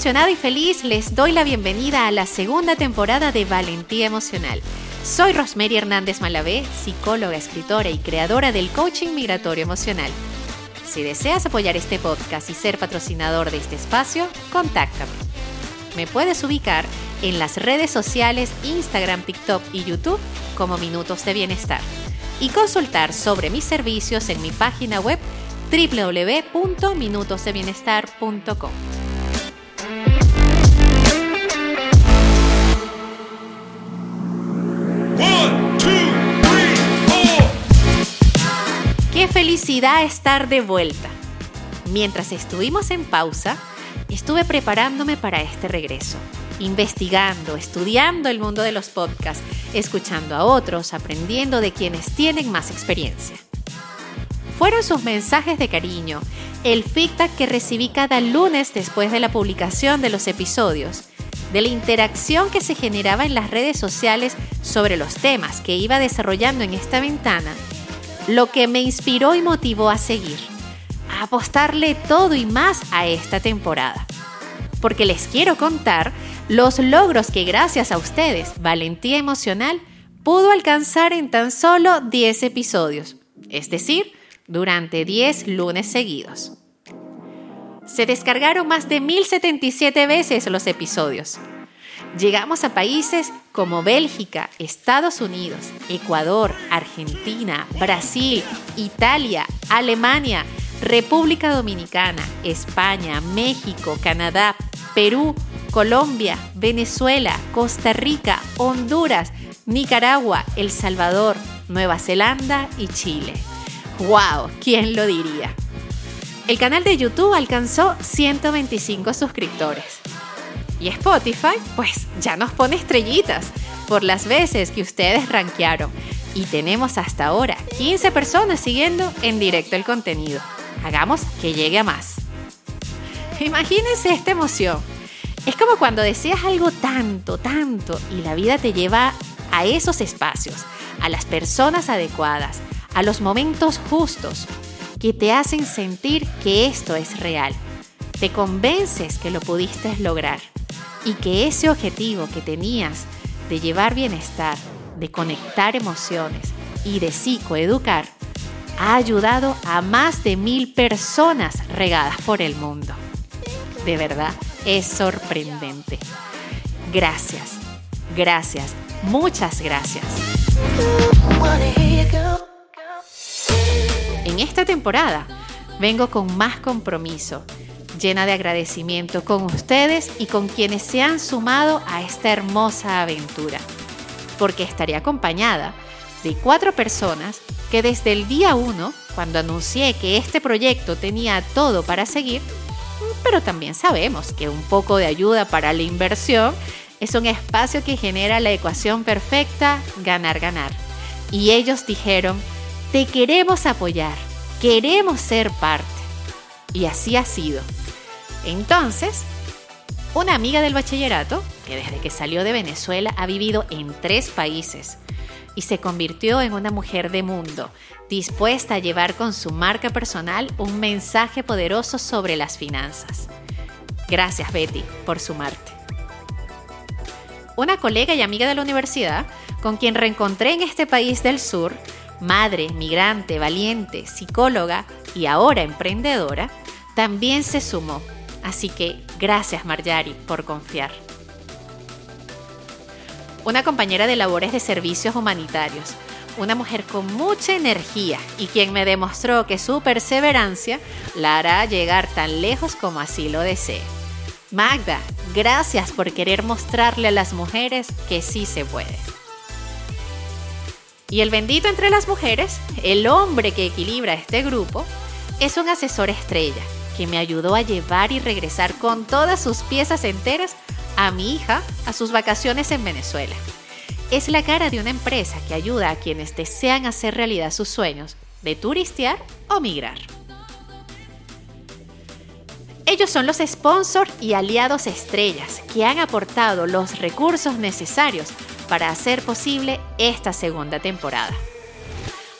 Emocionada y feliz les doy la bienvenida a la segunda temporada de Valentía Emocional. Soy Rosemary Hernández Malavé, psicóloga, escritora y creadora del coaching migratorio emocional. Si deseas apoyar este podcast y ser patrocinador de este espacio, contáctame. Me puedes ubicar en las redes sociales Instagram, TikTok y YouTube como Minutos de Bienestar y consultar sobre mis servicios en mi página web www.minutosdebienestar.com. Qué felicidad estar de vuelta. Mientras estuvimos en pausa, estuve preparándome para este regreso, investigando, estudiando el mundo de los podcasts, escuchando a otros, aprendiendo de quienes tienen más experiencia. Fueron sus mensajes de cariño, el feedback que recibí cada lunes después de la publicación de los episodios, de la interacción que se generaba en las redes sociales sobre los temas que iba desarrollando en esta ventana lo que me inspiró y motivó a seguir, a apostarle todo y más a esta temporada. Porque les quiero contar los logros que gracias a ustedes, Valentía Emocional, pudo alcanzar en tan solo 10 episodios, es decir, durante 10 lunes seguidos. Se descargaron más de 1077 veces los episodios. Llegamos a países como Bélgica, Estados Unidos, Ecuador, Argentina, Brasil, Italia, Alemania, República Dominicana, España, México, Canadá, Perú, Colombia, Venezuela, Costa Rica, Honduras, Nicaragua, El Salvador, Nueva Zelanda y Chile. ¡Wow! ¿Quién lo diría? El canal de YouTube alcanzó 125 suscriptores. Y Spotify, pues ya nos pone estrellitas por las veces que ustedes rankearon. Y tenemos hasta ahora 15 personas siguiendo en directo el contenido. Hagamos que llegue a más. Imagínense esta emoción. Es como cuando deseas algo tanto, tanto y la vida te lleva a esos espacios, a las personas adecuadas, a los momentos justos que te hacen sentir que esto es real. Te convences que lo pudiste lograr y que ese objetivo que tenías de llevar bienestar, de conectar emociones y de psicoeducar ha ayudado a más de mil personas regadas por el mundo. De verdad, es sorprendente. Gracias, gracias, muchas gracias. En esta temporada vengo con más compromiso llena de agradecimiento con ustedes y con quienes se han sumado a esta hermosa aventura, porque estaré acompañada de cuatro personas que desde el día uno, cuando anuncié que este proyecto tenía todo para seguir, pero también sabemos que un poco de ayuda para la inversión es un espacio que genera la ecuación perfecta ganar-ganar. Y ellos dijeron, te queremos apoyar, queremos ser parte. Y así ha sido. Entonces, una amiga del bachillerato, que desde que salió de Venezuela ha vivido en tres países y se convirtió en una mujer de mundo, dispuesta a llevar con su marca personal un mensaje poderoso sobre las finanzas. Gracias Betty por sumarte. Una colega y amiga de la universidad, con quien reencontré en este país del sur, madre, migrante, valiente, psicóloga y ahora emprendedora, también se sumó Así que gracias Marjari por confiar. Una compañera de labores de servicios humanitarios, una mujer con mucha energía y quien me demostró que su perseverancia la hará llegar tan lejos como así lo desee. Magda, gracias por querer mostrarle a las mujeres que sí se puede. Y el bendito entre las mujeres, el hombre que equilibra este grupo, es un asesor estrella que me ayudó a llevar y regresar con todas sus piezas enteras a mi hija a sus vacaciones en Venezuela. Es la cara de una empresa que ayuda a quienes desean hacer realidad sus sueños de turistear o migrar. Ellos son los sponsors y aliados estrellas que han aportado los recursos necesarios para hacer posible esta segunda temporada.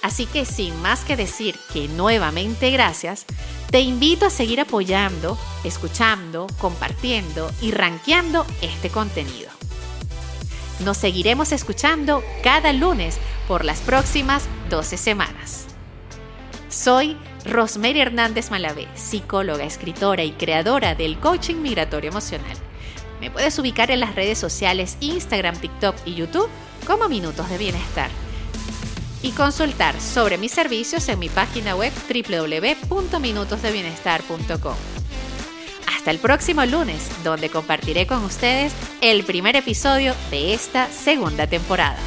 Así que sin más que decir que nuevamente gracias, Te invito a seguir apoyando, escuchando, compartiendo y rankeando este contenido. Nos seguiremos escuchando cada lunes por las próximas 12 semanas. Soy Rosemary Hernández Malavé, psicóloga, escritora y creadora del coaching migratorio emocional. Me puedes ubicar en las redes sociales Instagram, TikTok y YouTube como Minutos de Bienestar y consultar sobre mis servicios en mi página web www.minutosdebienestar.com. Hasta el próximo lunes, donde compartiré con ustedes el primer episodio de esta segunda temporada.